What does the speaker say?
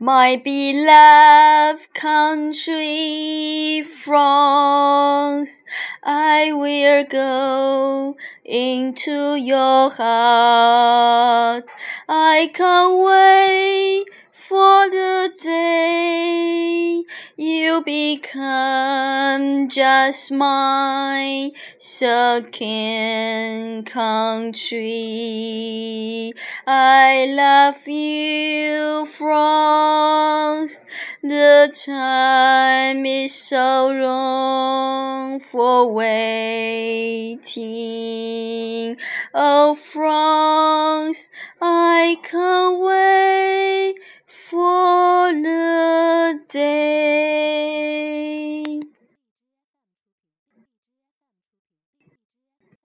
My beloved country, France, I will go into your heart. I can't wait for the day you become just my second country. I love you, The time is so long for waiting. Oh, France, I can't wait for.